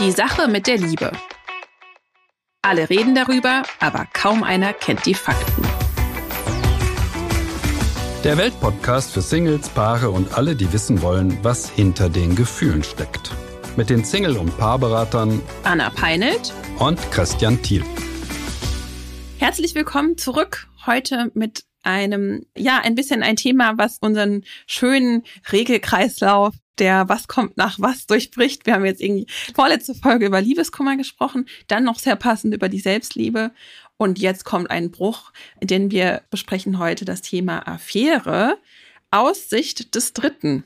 Die Sache mit der Liebe. Alle reden darüber, aber kaum einer kennt die Fakten. Der Weltpodcast für Singles, Paare und alle, die wissen wollen, was hinter den Gefühlen steckt. Mit den Single- und Paarberatern Anna Peinelt und Christian Thiel. Herzlich willkommen zurück heute mit einem, ja, ein bisschen ein Thema, was unseren schönen Regelkreislauf der Was kommt nach was durchbricht. Wir haben jetzt irgendwie vorletzte Folge über Liebeskummer gesprochen, dann noch sehr passend über die Selbstliebe. Und jetzt kommt ein Bruch, denn wir besprechen heute das Thema Affäre aus Sicht des Dritten.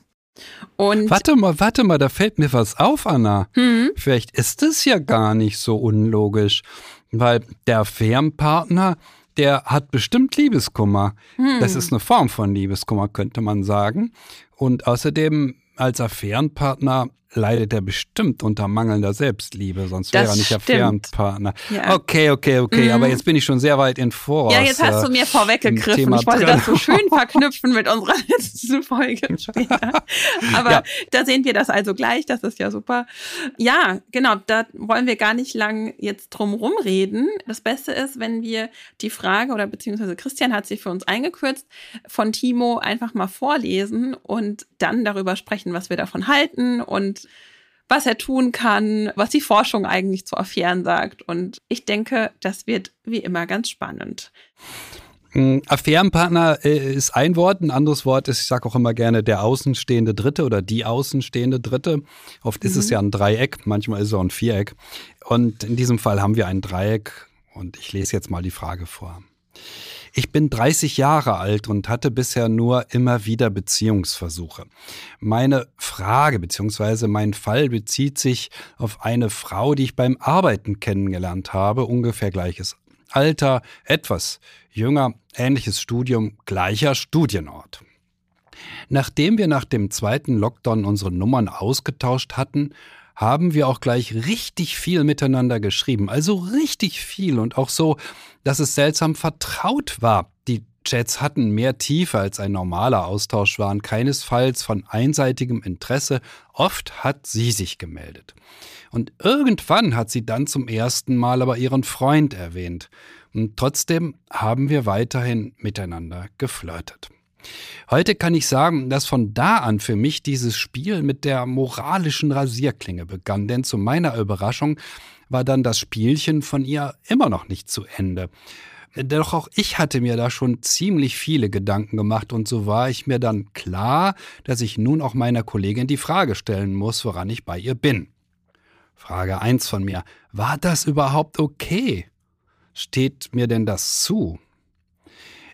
Und warte mal, warte mal, da fällt mir was auf, Anna. Hm? Vielleicht ist es ja gar nicht so unlogisch, weil der Affärenpartner der hat bestimmt Liebeskummer. Hm. Das ist eine Form von Liebeskummer, könnte man sagen. Und außerdem als Affärenpartner leidet er bestimmt unter mangelnder Selbstliebe, sonst wäre er nicht Affärenpartner. Ja. Okay, okay, okay, mhm. aber jetzt bin ich schon sehr weit in Voraus. Ja, jetzt hast du mir vorweggegriffen. Ich wollte drin. das so schön verknüpfen mit unserer letzten Folge. aber ja. da sehen wir das also gleich, das ist ja super. Ja, genau, da wollen wir gar nicht lang jetzt drum rumreden. Das Beste ist, wenn wir die Frage, oder beziehungsweise Christian hat sie für uns eingekürzt, von Timo einfach mal vorlesen und dann darüber sprechen, was wir davon halten und was er tun kann, was die Forschung eigentlich zu Affären sagt. Und ich denke, das wird wie immer ganz spannend. Hm, Affärenpartner äh, ist ein Wort, ein anderes Wort ist, ich sage auch immer gerne, der außenstehende Dritte oder die außenstehende Dritte. Oft mhm. ist es mhm. ja ein Dreieck, manchmal ist es auch ein Viereck. Und in diesem Fall haben wir ein Dreieck und ich lese jetzt mal die Frage vor. Ich bin 30 Jahre alt und hatte bisher nur immer wieder Beziehungsversuche. Meine Frage bzw. mein Fall bezieht sich auf eine Frau, die ich beim Arbeiten kennengelernt habe, ungefähr gleiches Alter, etwas jünger, ähnliches Studium, gleicher Studienort. Nachdem wir nach dem zweiten Lockdown unsere Nummern ausgetauscht hatten, haben wir auch gleich richtig viel miteinander geschrieben. Also richtig viel und auch so, dass es seltsam vertraut war. Die Chats hatten mehr Tiefe als ein normaler Austausch, waren keinesfalls von einseitigem Interesse. Oft hat sie sich gemeldet. Und irgendwann hat sie dann zum ersten Mal aber ihren Freund erwähnt. Und trotzdem haben wir weiterhin miteinander geflirtet. Heute kann ich sagen, dass von da an für mich dieses Spiel mit der moralischen Rasierklinge begann, denn zu meiner Überraschung war dann das Spielchen von ihr immer noch nicht zu Ende. Doch auch ich hatte mir da schon ziemlich viele Gedanken gemacht und so war ich mir dann klar, dass ich nun auch meiner Kollegin die Frage stellen muss, woran ich bei ihr bin. Frage 1 von mir. War das überhaupt okay? Steht mir denn das zu?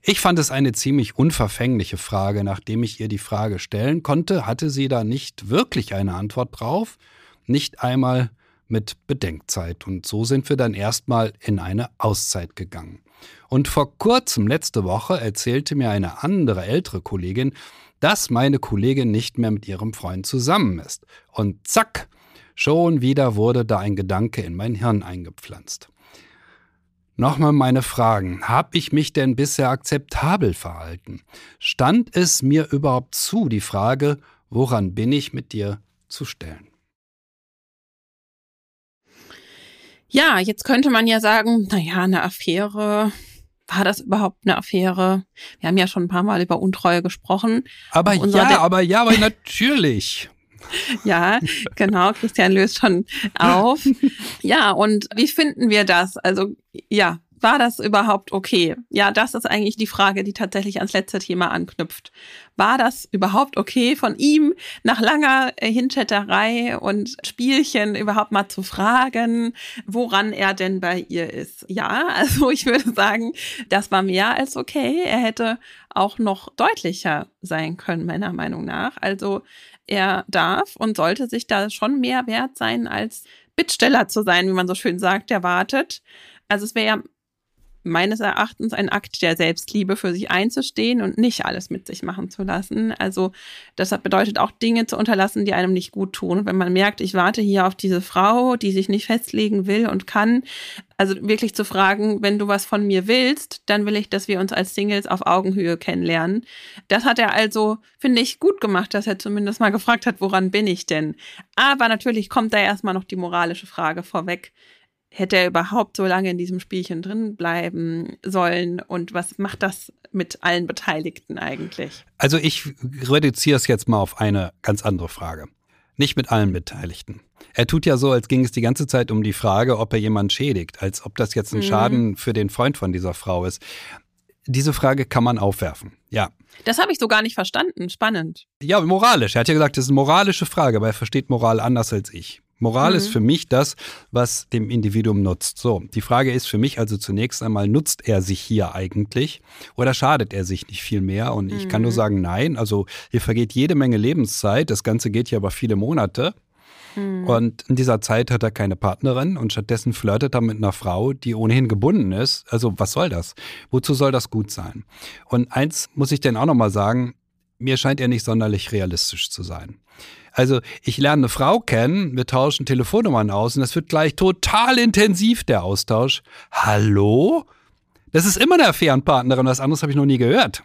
Ich fand es eine ziemlich unverfängliche Frage. Nachdem ich ihr die Frage stellen konnte, hatte sie da nicht wirklich eine Antwort drauf, nicht einmal mit Bedenkzeit. Und so sind wir dann erstmal in eine Auszeit gegangen. Und vor kurzem, letzte Woche, erzählte mir eine andere ältere Kollegin, dass meine Kollegin nicht mehr mit ihrem Freund zusammen ist. Und zack, schon wieder wurde da ein Gedanke in mein Hirn eingepflanzt. Nochmal meine Fragen. Habe ich mich denn bisher akzeptabel verhalten? Stand es mir überhaupt zu, die Frage, woran bin ich mit dir zu stellen? Ja, jetzt könnte man ja sagen, naja, eine Affäre, war das überhaupt eine Affäre? Wir haben ja schon ein paar Mal über Untreue gesprochen. Aber ja, aber ja, aber natürlich. Ja, genau. Christian löst schon auf. Ja, und wie finden wir das? Also, ja, war das überhaupt okay? Ja, das ist eigentlich die Frage, die tatsächlich ans letzte Thema anknüpft. War das überhaupt okay von ihm, nach langer äh, Hinchatterei und Spielchen überhaupt mal zu fragen, woran er denn bei ihr ist? Ja, also ich würde sagen, das war mehr als okay. Er hätte auch noch deutlicher sein können, meiner Meinung nach. Also er darf und sollte sich da schon mehr wert sein, als Bittsteller zu sein, wie man so schön sagt, der wartet. Also es wäre ja meines Erachtens ein Akt der Selbstliebe, für sich einzustehen und nicht alles mit sich machen zu lassen. Also das bedeutet auch Dinge zu unterlassen, die einem nicht gut tun. wenn man merkt, ich warte hier auf diese Frau, die sich nicht festlegen will und kann, also wirklich zu fragen, wenn du was von mir willst, dann will ich, dass wir uns als Singles auf Augenhöhe kennenlernen. Das hat er also, finde ich, gut gemacht, dass er zumindest mal gefragt hat, woran bin ich denn? Aber natürlich kommt da erstmal noch die moralische Frage vorweg hätte er überhaupt so lange in diesem Spielchen drin bleiben sollen und was macht das mit allen Beteiligten eigentlich? Also ich reduziere es jetzt mal auf eine ganz andere Frage. Nicht mit allen Beteiligten. Er tut ja so, als ging es die ganze Zeit um die Frage, ob er jemanden schädigt, als ob das jetzt ein mhm. Schaden für den Freund von dieser Frau ist. Diese Frage kann man aufwerfen, ja. Das habe ich so gar nicht verstanden. Spannend. Ja, moralisch. Er hat ja gesagt, das ist eine moralische Frage, aber er versteht Moral anders als ich. Moral mhm. ist für mich das, was dem Individuum nutzt. So, die Frage ist für mich also zunächst einmal, nutzt er sich hier eigentlich oder schadet er sich nicht viel mehr? Und ich mhm. kann nur mhm. sagen, nein. Also hier vergeht jede Menge Lebenszeit. Das Ganze geht ja über viele Monate. Mhm. Und in dieser Zeit hat er keine Partnerin und stattdessen flirtet er mit einer Frau, die ohnehin gebunden ist. Also was soll das? Wozu soll das gut sein? Und eins muss ich denn auch nochmal sagen, mir scheint er nicht sonderlich realistisch zu sein. Also ich lerne eine Frau kennen, wir tauschen Telefonnummern aus und es wird gleich total intensiv, der Austausch. Hallo? Das ist immer eine Affärenpartnerin, was anderes habe ich noch nie gehört.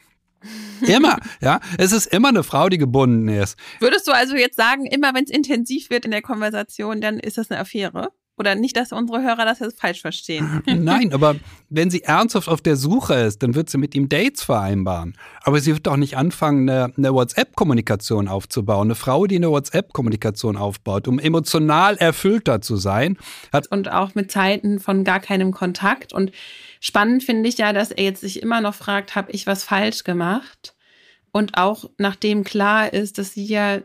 Immer, ja. Es ist immer eine Frau, die gebunden ist. Würdest du also jetzt sagen, immer wenn es intensiv wird in der Konversation, dann ist das eine Affäre? Oder nicht, dass unsere Hörer das jetzt falsch verstehen. Nein, aber wenn sie ernsthaft auf der Suche ist, dann wird sie mit ihm Dates vereinbaren. Aber sie wird doch nicht anfangen, eine, eine WhatsApp-Kommunikation aufzubauen. Eine Frau, die eine WhatsApp-Kommunikation aufbaut, um emotional erfüllter zu sein. Hat und auch mit Zeiten von gar keinem Kontakt. Und spannend finde ich ja, dass er jetzt sich immer noch fragt, habe ich was falsch gemacht? Und auch nachdem klar ist, dass sie ja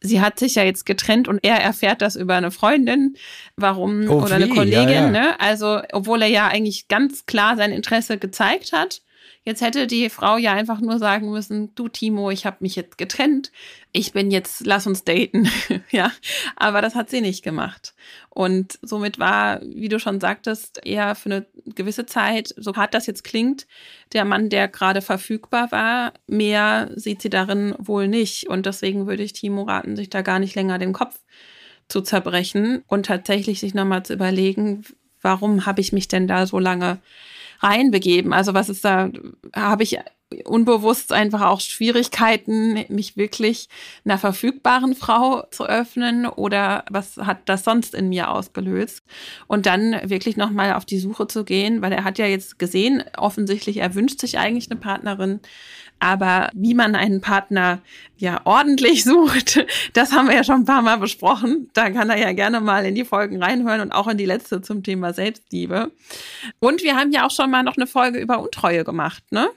sie hat sich ja jetzt getrennt und er erfährt das über eine Freundin, warum oh, oder eine Kollegin, ja, ja. ne? Also, obwohl er ja eigentlich ganz klar sein Interesse gezeigt hat. Jetzt hätte die Frau ja einfach nur sagen müssen, du Timo, ich habe mich jetzt getrennt, ich bin jetzt, lass uns daten, ja. Aber das hat sie nicht gemacht. Und somit war, wie du schon sagtest, eher für eine gewisse Zeit, so hart das jetzt klingt, der Mann, der gerade verfügbar war, mehr sieht sie darin wohl nicht. Und deswegen würde ich Timo raten, sich da gar nicht länger den Kopf zu zerbrechen und tatsächlich sich nochmal zu überlegen, warum habe ich mich denn da so lange reinbegeben. Also was ist da, habe ich unbewusst einfach auch Schwierigkeiten, mich wirklich einer verfügbaren Frau zu öffnen oder was hat das sonst in mir ausgelöst? Und dann wirklich nochmal auf die Suche zu gehen, weil er hat ja jetzt gesehen, offensichtlich, er wünscht sich eigentlich eine Partnerin, aber wie man einen Partner ja ordentlich sucht, das haben wir ja schon ein paar Mal besprochen. Da kann er ja gerne mal in die Folgen reinhören und auch in die letzte zum Thema Selbstliebe. Und wir haben ja auch schon mal noch eine Folge über Untreue gemacht, ne?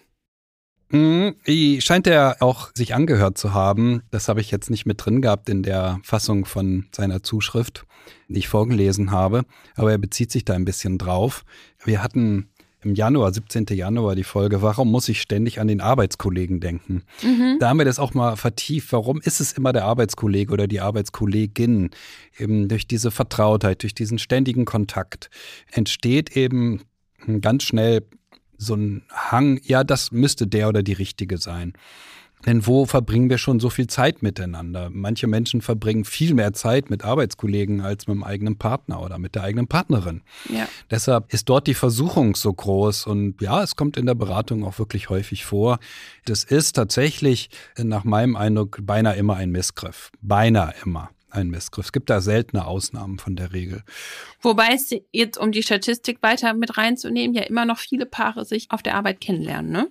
Mhm, scheint er auch sich angehört zu haben. Das habe ich jetzt nicht mit drin gehabt in der Fassung von seiner Zuschrift, die ich vorgelesen habe. Aber er bezieht sich da ein bisschen drauf. Wir hatten im Januar, 17. Januar, die Folge, warum muss ich ständig an den Arbeitskollegen denken? Mhm. Da haben wir das auch mal vertieft. Warum ist es immer der Arbeitskollege oder die Arbeitskollegin? Eben durch diese Vertrautheit, durch diesen ständigen Kontakt entsteht eben ganz schnell so ein Hang, ja, das müsste der oder die richtige sein. Denn wo verbringen wir schon so viel Zeit miteinander? Manche Menschen verbringen viel mehr Zeit mit Arbeitskollegen als mit dem eigenen Partner oder mit der eigenen Partnerin. Ja. Deshalb ist dort die Versuchung so groß und ja, es kommt in der Beratung auch wirklich häufig vor. Das ist tatsächlich nach meinem Eindruck beinahe immer ein Missgriff. Beinahe immer ein Missgriff. Es gibt da seltene Ausnahmen von der Regel. Wobei es jetzt, um die Statistik weiter mit reinzunehmen, ja immer noch viele Paare sich auf der Arbeit kennenlernen, ne?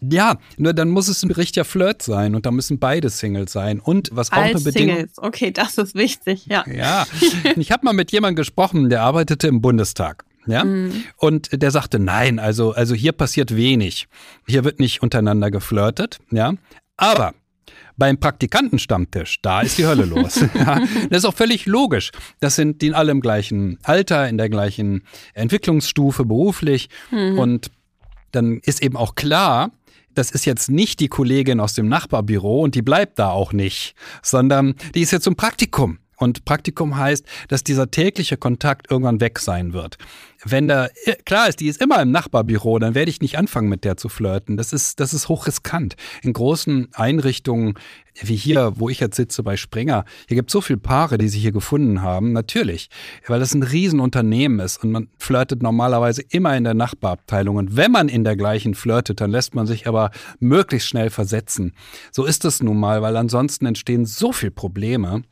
Ja, nur dann muss es ein richtiger Flirt sein und da müssen beide Singles sein. Und was auch Als eine Bedingung. Singles, okay, das ist wichtig, ja. Ja, ich habe mal mit jemandem gesprochen, der arbeitete im Bundestag. Ja? Mhm. Und der sagte, nein, also, also hier passiert wenig. Hier wird nicht untereinander geflirtet, ja. Aber beim Praktikantenstammtisch, da ist die Hölle los. ja, das ist auch völlig logisch. Das sind die alle im gleichen Alter, in der gleichen Entwicklungsstufe beruflich. Mhm. Und dann ist eben auch klar, das ist jetzt nicht die Kollegin aus dem Nachbarbüro und die bleibt da auch nicht, sondern die ist jetzt im Praktikum. Und Praktikum heißt, dass dieser tägliche Kontakt irgendwann weg sein wird. Wenn da, klar ist, die ist immer im Nachbarbüro, dann werde ich nicht anfangen, mit der zu flirten. Das ist, das ist hochriskant. In großen Einrichtungen, wie hier, wo ich jetzt sitze bei Springer, hier gibt es so viele Paare, die sich hier gefunden haben. Natürlich, weil das ein Riesenunternehmen ist und man flirtet normalerweise immer in der Nachbarabteilung. Und wenn man in der gleichen flirtet, dann lässt man sich aber möglichst schnell versetzen. So ist es nun mal, weil ansonsten entstehen so viele Probleme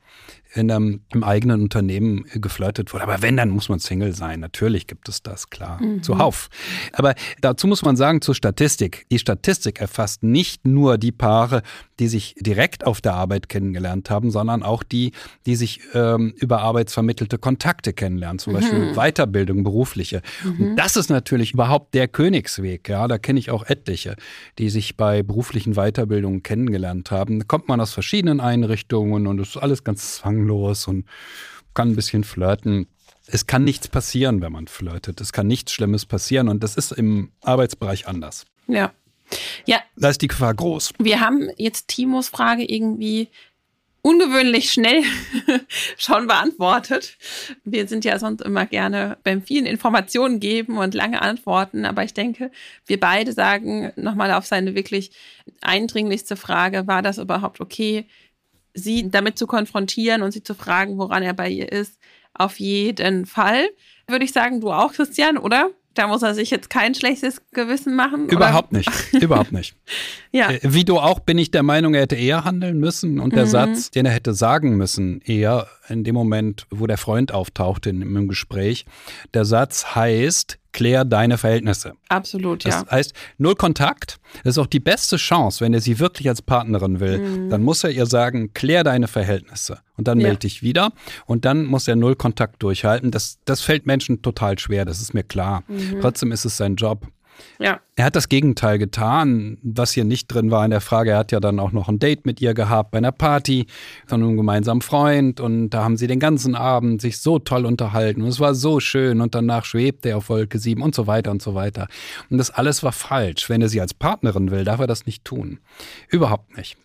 in einem, im eigenen Unternehmen geflirtet wurde. Aber wenn, dann muss man Single sein. Natürlich gibt es das, klar. Mhm. Zuhauf. Aber dazu muss man sagen, zur Statistik. Die Statistik erfasst nicht nur die Paare, die sich direkt auf der Arbeit kennengelernt haben, sondern auch die, die sich ähm, über arbeitsvermittelte Kontakte kennenlernen, zum mhm. Beispiel Weiterbildung, berufliche. Mhm. Und das ist natürlich überhaupt der Königsweg. Ja, da kenne ich auch etliche, die sich bei beruflichen Weiterbildungen kennengelernt haben. Da kommt man aus verschiedenen Einrichtungen und es ist alles ganz zwanglos und kann ein bisschen flirten. Es kann nichts passieren, wenn man flirtet. Es kann nichts Schlimmes passieren und das ist im Arbeitsbereich anders. Ja, ja. Da ist die Gefahr groß. Wir haben jetzt Timos Frage irgendwie ungewöhnlich schnell schon beantwortet. Wir sind ja sonst immer gerne beim vielen Informationen geben und lange Antworten, aber ich denke, wir beide sagen nochmal auf seine wirklich eindringlichste Frage, war das überhaupt okay, sie damit zu konfrontieren und sie zu fragen, woran er bei ihr ist? Auf jeden Fall. Würde ich sagen, du auch, Christian, oder? Da muss er sich jetzt kein schlechtes Gewissen machen. Überhaupt oder? nicht. Überhaupt nicht. ja. Äh, wie du auch bin ich der Meinung, er hätte eher handeln müssen. Und der mhm. Satz, den er hätte sagen müssen, eher in dem Moment, wo der Freund auftauchte im Gespräch, der Satz heißt, klär deine Verhältnisse. Absolut, ja. Das heißt, null Kontakt. Ist auch die beste Chance, wenn er sie wirklich als Partnerin will. Mhm. Dann muss er ihr sagen, klär deine Verhältnisse. Und dann ja. melde dich wieder. Und dann muss er null Kontakt durchhalten. Das, das fällt Menschen total schwer, das ist mir klar. Mhm. Trotzdem ist es sein Job. Ja. Er hat das Gegenteil getan, was hier nicht drin war in der Frage. Er hat ja dann auch noch ein Date mit ihr gehabt bei einer Party von einem gemeinsamen Freund und da haben sie den ganzen Abend sich so toll unterhalten und es war so schön und danach schwebte er auf Wolke 7 und so weiter und so weiter. Und das alles war falsch. Wenn er sie als Partnerin will, darf er das nicht tun. Überhaupt nicht.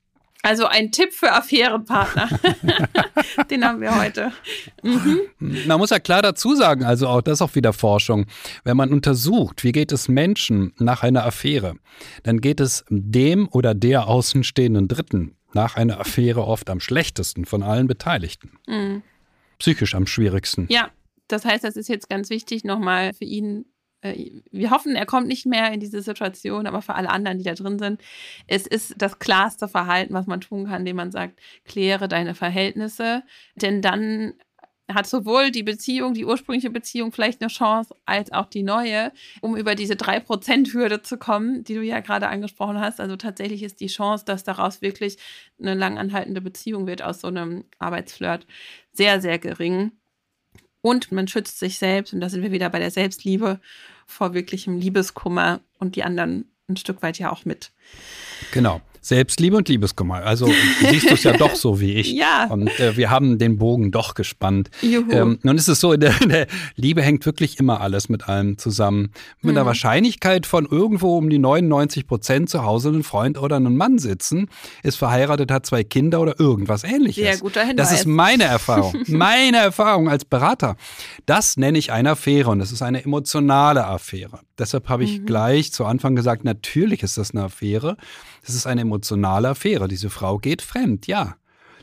Also ein Tipp für Affärenpartner. Den haben wir heute. Mhm. Man muss ja klar dazu sagen, also auch das ist auch wieder Forschung. Wenn man untersucht, wie geht es Menschen nach einer Affäre, dann geht es dem oder der außenstehenden Dritten nach einer Affäre oft am schlechtesten von allen Beteiligten. Mhm. Psychisch am schwierigsten. Ja, das heißt, das ist jetzt ganz wichtig nochmal für ihn wir hoffen, er kommt nicht mehr in diese Situation, aber für alle anderen, die da drin sind, es ist das klarste Verhalten, was man tun kann, indem man sagt, kläre deine Verhältnisse, denn dann hat sowohl die Beziehung, die ursprüngliche Beziehung vielleicht eine Chance, als auch die neue, um über diese 3%-Hürde zu kommen, die du ja gerade angesprochen hast. Also tatsächlich ist die Chance, dass daraus wirklich eine langanhaltende Beziehung wird aus so einem Arbeitsflirt, sehr, sehr gering. Und man schützt sich selbst, und da sind wir wieder bei der Selbstliebe, vor wirklichem Liebeskummer und die anderen ein Stück weit ja auch mit. Genau. Selbstliebe und Liebeskummer. Also siehst du es ja doch so wie ich. Ja. Und äh, wir haben den Bogen doch gespannt. Juhu. Ähm, nun ist es so, in der, in der, Liebe hängt wirklich immer alles mit allem zusammen. Mit mhm. der Wahrscheinlichkeit von irgendwo um die 99 Prozent zu Hause einen Freund oder einen Mann sitzen, ist verheiratet, hat zwei Kinder oder irgendwas ähnliches. Sehr guter Hinweis. Das ist meine Erfahrung. meine Erfahrung als Berater. Das nenne ich eine Affäre und das ist eine emotionale Affäre. Deshalb habe ich mhm. gleich zu Anfang gesagt, natürlich ist das eine Affäre. Das ist eine emotionale Affäre. Diese Frau geht fremd, ja.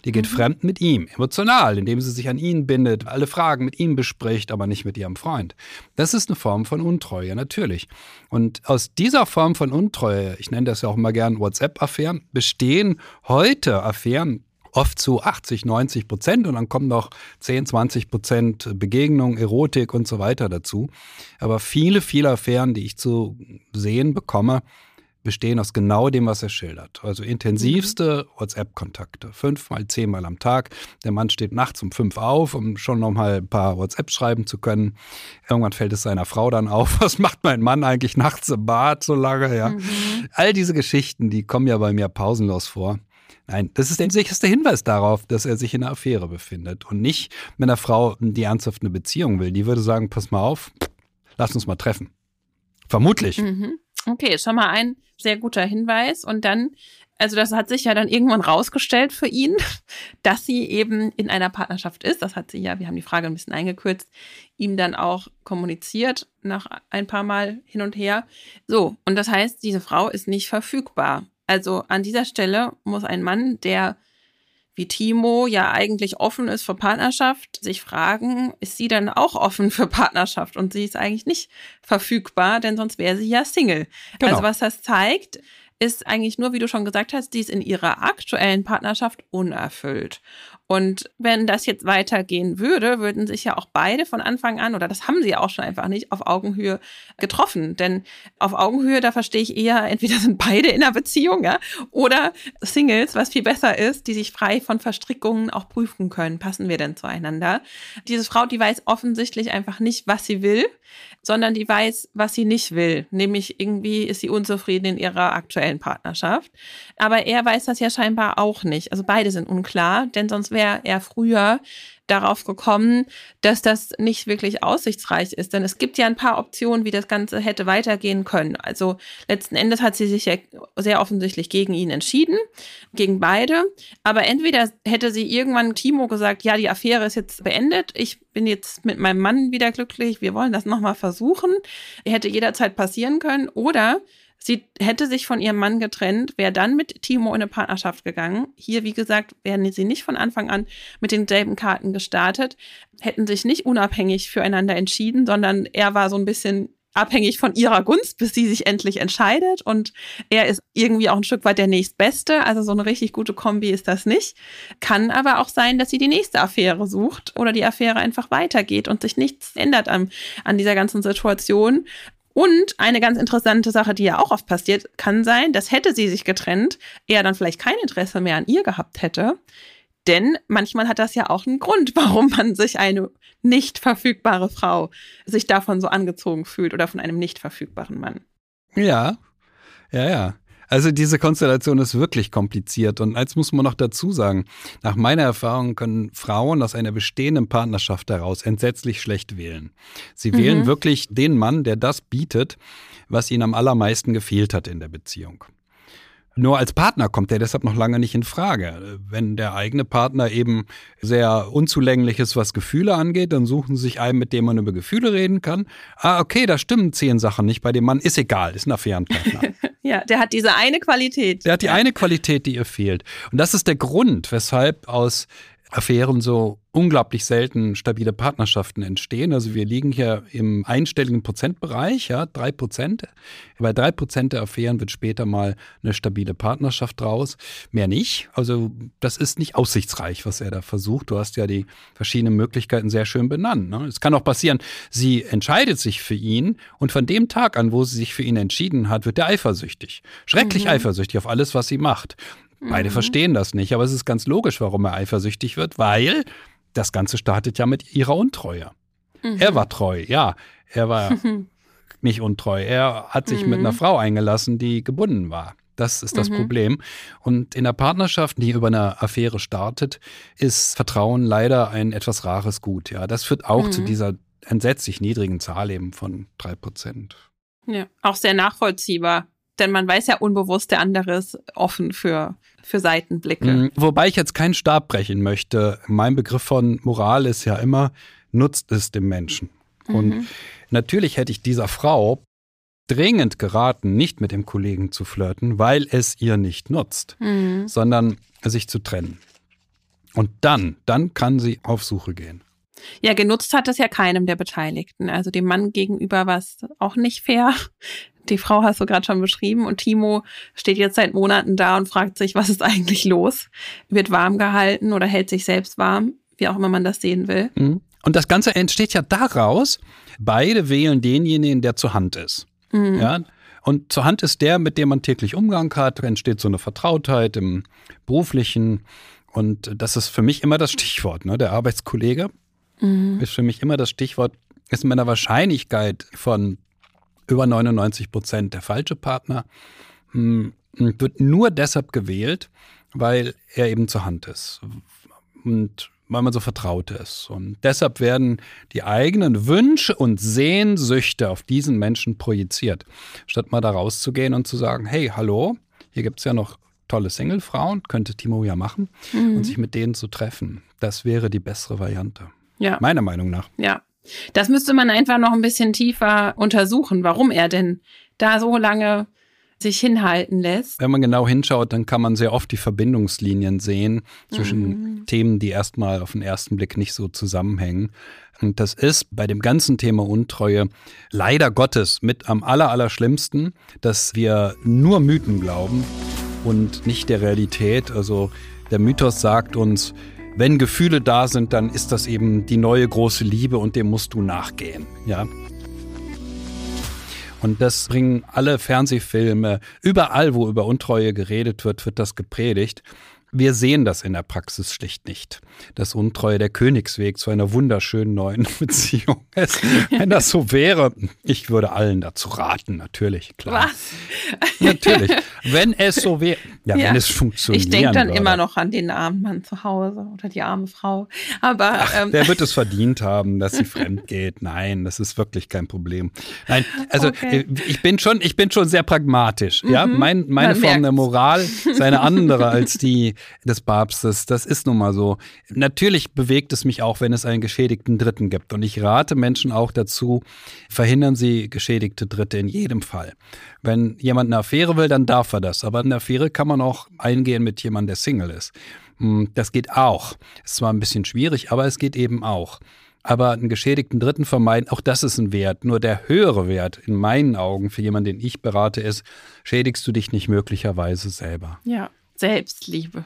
Die geht mhm. fremd mit ihm, emotional, indem sie sich an ihn bindet, alle Fragen mit ihm bespricht, aber nicht mit ihrem Freund. Das ist eine Form von Untreue, natürlich. Und aus dieser Form von Untreue, ich nenne das ja auch immer gern WhatsApp-Affären, bestehen heute Affären, oft zu 80, 90 Prozent und dann kommen noch 10, 20 Prozent Begegnung, Erotik und so weiter dazu. Aber viele, viele Affären, die ich zu sehen bekomme, bestehen aus genau dem, was er schildert. Also intensivste mhm. WhatsApp-Kontakte. Fünfmal, zehnmal am Tag. Der Mann steht nachts um fünf auf, um schon nochmal ein paar WhatsApp schreiben zu können. Irgendwann fällt es seiner Frau dann auf. Was macht mein Mann eigentlich nachts im Bad so lange? Ja. Mhm. All diese Geschichten, die kommen ja bei mir pausenlos vor. Nein, das ist der sicherste Hinweis darauf, dass er sich in einer Affäre befindet und nicht mit einer Frau, die ernsthaft eine Beziehung will. Die würde sagen, pass mal auf, lass uns mal treffen. Vermutlich. Mhm. Okay, schon mal ein sehr guter Hinweis. Und dann Also das hat sich ja dann irgendwann rausgestellt für ihn, dass sie eben in einer Partnerschaft ist. Das hat sie ja, wir haben die Frage ein bisschen eingekürzt, ihm dann auch kommuniziert nach ein paar Mal hin und her. So, und das heißt, diese Frau ist nicht verfügbar. Also an dieser Stelle muss ein Mann, der wie Timo ja eigentlich offen ist für Partnerschaft, sich fragen, ist sie dann auch offen für Partnerschaft? Und sie ist eigentlich nicht verfügbar, denn sonst wäre sie ja Single. Genau. Also was das zeigt, ist eigentlich nur, wie du schon gesagt hast, die ist in ihrer aktuellen Partnerschaft unerfüllt. Und wenn das jetzt weitergehen würde, würden sich ja auch beide von Anfang an, oder das haben sie auch schon einfach nicht, auf Augenhöhe getroffen. Denn auf Augenhöhe, da verstehe ich eher, entweder sind beide in einer Beziehung, ja, oder Singles, was viel besser ist, die sich frei von Verstrickungen auch prüfen können. Passen wir denn zueinander? Diese Frau, die weiß offensichtlich einfach nicht, was sie will, sondern die weiß, was sie nicht will. Nämlich irgendwie ist sie unzufrieden in ihrer aktuellen Partnerschaft. Aber er weiß das ja scheinbar auch nicht. Also beide sind unklar, denn sonst wäre er früher darauf gekommen, dass das nicht wirklich aussichtsreich ist. Denn es gibt ja ein paar Optionen, wie das Ganze hätte weitergehen können. Also letzten Endes hat sie sich ja sehr offensichtlich gegen ihn entschieden, gegen beide. Aber entweder hätte sie irgendwann Timo gesagt, ja, die Affäre ist jetzt beendet, ich bin jetzt mit meinem Mann wieder glücklich, wir wollen das nochmal versuchen. Hätte jederzeit passieren können. Oder Sie hätte sich von ihrem Mann getrennt, wäre dann mit Timo in eine Partnerschaft gegangen. Hier, wie gesagt, wären sie nicht von Anfang an mit denselben Karten gestartet, hätten sich nicht unabhängig füreinander entschieden, sondern er war so ein bisschen abhängig von ihrer Gunst, bis sie sich endlich entscheidet. Und er ist irgendwie auch ein Stück weit der nächstbeste. Also so eine richtig gute Kombi ist das nicht. Kann aber auch sein, dass sie die nächste Affäre sucht oder die Affäre einfach weitergeht und sich nichts ändert an, an dieser ganzen Situation. Und eine ganz interessante Sache, die ja auch oft passiert, kann sein, dass hätte sie sich getrennt, er dann vielleicht kein Interesse mehr an ihr gehabt hätte. Denn manchmal hat das ja auch einen Grund, warum man sich eine nicht verfügbare Frau sich davon so angezogen fühlt oder von einem nicht verfügbaren Mann. Ja, ja, ja. Also diese Konstellation ist wirklich kompliziert. Und eins muss man noch dazu sagen. Nach meiner Erfahrung können Frauen aus einer bestehenden Partnerschaft heraus entsetzlich schlecht wählen. Sie mhm. wählen wirklich den Mann, der das bietet, was ihnen am allermeisten gefehlt hat in der Beziehung. Nur als Partner kommt er deshalb noch lange nicht in Frage. Wenn der eigene Partner eben sehr unzulänglich ist, was Gefühle angeht, dann suchen sie sich einen, mit dem man über Gefühle reden kann. Ah, okay, da stimmen zehn Sachen nicht bei dem Mann. Ist egal, ist ein Affärenpartner. ja, der hat diese eine Qualität. Der hat die eine Qualität, die ihr fehlt. Und das ist der Grund, weshalb aus Affären so unglaublich selten stabile Partnerschaften entstehen. Also wir liegen hier im einstelligen Prozentbereich, ja, drei Prozent. Bei drei Prozent der Affären wird später mal eine stabile Partnerschaft draus. Mehr nicht. Also das ist nicht aussichtsreich, was er da versucht. Du hast ja die verschiedenen Möglichkeiten sehr schön benannt. Ne? Es kann auch passieren, sie entscheidet sich für ihn und von dem Tag an, wo sie sich für ihn entschieden hat, wird er eifersüchtig. Schrecklich mhm. eifersüchtig auf alles, was sie macht. Beide mhm. verstehen das nicht, aber es ist ganz logisch, warum er eifersüchtig wird, weil das Ganze startet ja mit ihrer Untreue. Mhm. Er war treu, ja. Er war nicht untreu. Er hat sich mhm. mit einer mhm. Frau eingelassen, die gebunden war. Das ist das mhm. Problem. Und in der Partnerschaft, die über eine Affäre startet, ist Vertrauen leider ein etwas rares Gut. Ja, das führt auch zu mhm. dieser entsetzlich niedrigen Zahl eben von drei Prozent. Ja, auch sehr nachvollziehbar. Denn man weiß ja unbewusst, der andere ist offen für, für Seitenblicke. Mhm. Wobei ich jetzt keinen Stab brechen möchte. Mein Begriff von Moral ist ja immer, nutzt es dem Menschen. Mhm. Und natürlich hätte ich dieser Frau dringend geraten, nicht mit dem Kollegen zu flirten, weil es ihr nicht nutzt, mhm. sondern sich zu trennen. Und dann, dann kann sie auf Suche gehen. Ja, genutzt hat es ja keinem der Beteiligten. Also dem Mann gegenüber war es auch nicht fair. Die Frau hast du gerade schon beschrieben und Timo steht jetzt seit Monaten da und fragt sich, was ist eigentlich los? Wird warm gehalten oder hält sich selbst warm, wie auch immer man das sehen will. Mhm. Und das Ganze entsteht ja daraus, beide wählen denjenigen, der zur Hand ist. Mhm. Ja, und zur Hand ist der, mit dem man täglich Umgang hat, entsteht so eine Vertrautheit im beruflichen. Und das ist für mich immer das Stichwort, ne? der Arbeitskollege mhm. ist für mich immer das Stichwort, ist mit einer Wahrscheinlichkeit von über 99 Prozent der falsche Partner, hm, wird nur deshalb gewählt, weil er eben zur Hand ist und weil man so vertraut ist. Und deshalb werden die eigenen Wünsche und Sehnsüchte auf diesen Menschen projiziert, statt mal da rauszugehen und zu sagen, hey, hallo, hier gibt es ja noch tolle Single-Frauen, könnte Timo ja machen, mhm. und sich mit denen zu treffen. Das wäre die bessere Variante. Ja. Meiner Meinung nach. Ja. Das müsste man einfach noch ein bisschen tiefer untersuchen, warum er denn da so lange sich hinhalten lässt. Wenn man genau hinschaut, dann kann man sehr oft die Verbindungslinien sehen zwischen mhm. Themen, die erstmal auf den ersten Blick nicht so zusammenhängen. Und das ist bei dem ganzen Thema Untreue leider Gottes mit am aller, aller schlimmsten, dass wir nur Mythen glauben und nicht der Realität. Also der Mythos sagt uns, wenn Gefühle da sind, dann ist das eben die neue große Liebe und dem musst du nachgehen. Ja, und das bringen alle Fernsehfilme, überall, wo über Untreue geredet wird, wird das gepredigt. Wir sehen das in der Praxis schlicht nicht. Dass Untreue der Königsweg zu einer wunderschönen neuen Beziehung ist. Wenn das so wäre, ich würde allen dazu raten, natürlich, klar. Was? Natürlich. Wenn es so wäre, ja, ja, wenn es funktioniert. Ich denke dann würde. immer noch an den armen Mann zu Hause oder die arme Frau. Aber Ach, ähm, der wird es verdient haben, dass sie fremd geht. Nein, das ist wirklich kein Problem. Nein, also okay. Äh, ich bin schon, ich bin schon sehr pragmatisch. Mhm. Ja, mein, meine Form merkt's. der Moral ist eine andere als die des Papstes. Das ist nun mal so. Natürlich bewegt es mich auch, wenn es einen geschädigten Dritten gibt. Und ich rate Menschen auch dazu, verhindern Sie geschädigte Dritte in jedem Fall. Wenn jemand eine Affäre will, dann darf er das. Aber eine Affäre kann man auch eingehen mit jemandem, der Single ist. Hm, das geht auch. Ist zwar ein bisschen schwierig, aber es geht eben auch aber einen geschädigten Dritten vermeiden, auch das ist ein Wert. Nur der höhere Wert in meinen Augen für jemanden, den ich berate, ist, schädigst du dich nicht möglicherweise selber. Ja. Selbstliebe.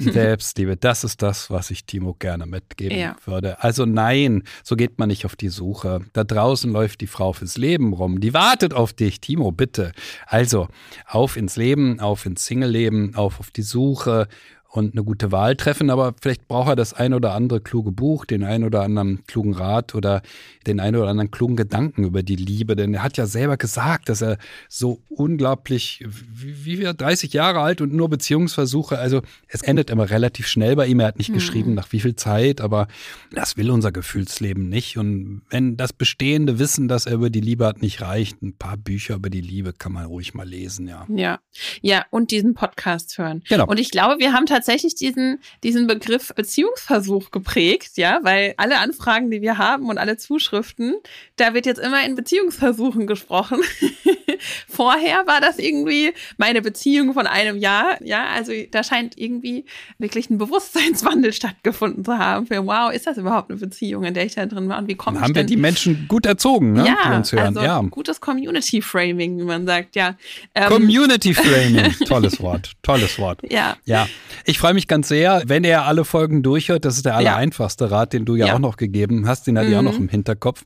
Selbstliebe, das ist das, was ich Timo gerne mitgeben ja. würde. Also nein, so geht man nicht auf die Suche. Da draußen läuft die Frau fürs Leben rum. Die wartet auf dich, Timo, bitte. Also auf ins Leben, auf ins Single-Leben, auf auf die Suche und eine gute Wahl treffen, aber vielleicht braucht er das ein oder andere kluge Buch, den ein oder anderen klugen Rat oder den ein oder anderen klugen Gedanken über die Liebe, denn er hat ja selber gesagt, dass er so unglaublich, wie, wie wir 30 Jahre alt und nur Beziehungsversuche, also es endet immer relativ schnell bei ihm, er hat nicht mhm. geschrieben, nach wie viel Zeit, aber das will unser Gefühlsleben nicht und wenn das bestehende Wissen, dass er über die Liebe hat, nicht reicht, ein paar Bücher über die Liebe kann man ruhig mal lesen, ja. Ja, ja, und diesen Podcast hören. Genau. Und ich glaube, wir haben tatsächlich tatsächlich diesen, diesen Begriff Beziehungsversuch geprägt, ja, weil alle Anfragen, die wir haben und alle Zuschriften, da wird jetzt immer in Beziehungsversuchen gesprochen. Vorher war das irgendwie meine Beziehung von einem Jahr, ja, also da scheint irgendwie wirklich ein Bewusstseinswandel stattgefunden zu haben für, wow, ist das überhaupt eine Beziehung, in der ich da drin war und wie komme ich Haben wir die Menschen gut erzogen, ne? Ja, die uns hören. Also ja. gutes Community Framing, wie man sagt, ja. Ähm, Community Framing, tolles Wort, tolles Wort. Ja. Ja. Ich ich freue mich ganz sehr, wenn er alle Folgen durchhört. Das ist der allereinfachste Rat, den du ja, ja, auch noch gegeben hast. Den hat mhm. ich auch noch im Hinterkopf.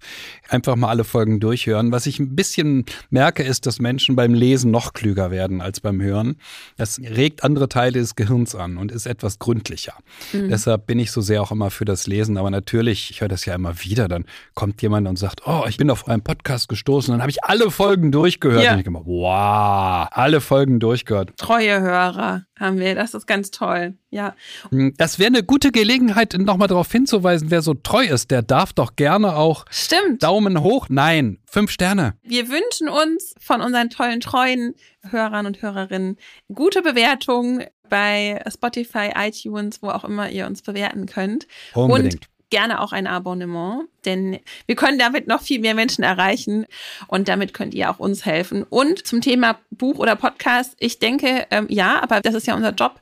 Einfach mal alle Folgen durchhören. Was ich ein bisschen merke, ist, dass Menschen beim Lesen noch klüger werden als beim Hören. Das regt andere Teile des Gehirns an und ist etwas gründlicher. Mhm. Deshalb bin ich so sehr auch immer für das Lesen. Aber natürlich, ich höre das ja immer wieder, dann kommt jemand und sagt, oh, ich bin auf einen Podcast gestoßen. Dann habe ich alle Folgen durchgehört. Ja. Und ich immer, wow, alle Folgen durchgehört. Treue Hörer haben wir. Das ist ganz toll. Ja. Hm, das wäre eine gute Gelegenheit, nochmal darauf hinzuweisen, wer so treu ist, der darf doch gerne auch Stimmt. Daumen hoch. Nein, fünf Sterne. Wir wünschen uns von unseren tollen, treuen Hörern und Hörerinnen gute Bewertungen bei Spotify, iTunes, wo auch immer ihr uns bewerten könnt. Unbedingt. Und gerne auch ein Abonnement, denn wir können damit noch viel mehr Menschen erreichen und damit könnt ihr auch uns helfen. Und zum Thema Buch oder Podcast, ich denke, ähm, ja, aber das ist ja unser Job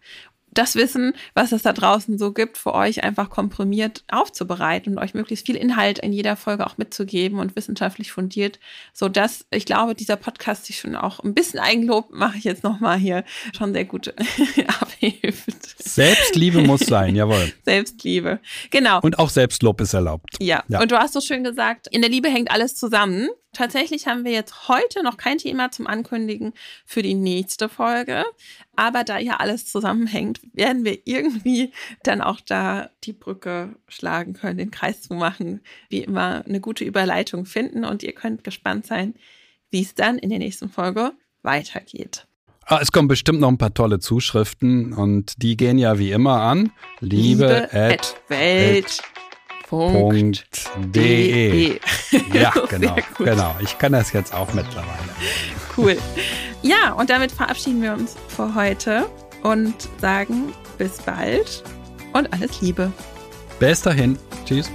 das Wissen, was es da draußen so gibt, für euch einfach komprimiert aufzubereiten und euch möglichst viel Inhalt in jeder Folge auch mitzugeben und wissenschaftlich fundiert, so dass ich glaube, dieser Podcast sich schon auch ein bisschen Eigenlob mache ich jetzt nochmal hier schon sehr gut abhilft. Selbstliebe muss sein, jawohl. Selbstliebe, genau. Und auch Selbstlob ist erlaubt. Ja. ja. Und du hast so schön gesagt, in der Liebe hängt alles zusammen. Tatsächlich haben wir jetzt heute noch kein Thema zum Ankündigen für die nächste Folge. Aber da ja alles zusammenhängt, werden wir irgendwie dann auch da die Brücke schlagen können, den Kreis zu machen. Wie immer eine gute Überleitung finden und ihr könnt gespannt sein, wie es dann in der nächsten Folge weitergeht. Ah, es kommen bestimmt noch ein paar tolle Zuschriften und die gehen ja wie immer an liebe, liebe at, at Welt. .de. Ja, genau, genau. Ich kann das jetzt auch mittlerweile. Cool. Ja, und damit verabschieden wir uns für heute und sagen bis bald und alles Liebe. Bis dahin. Tschüss.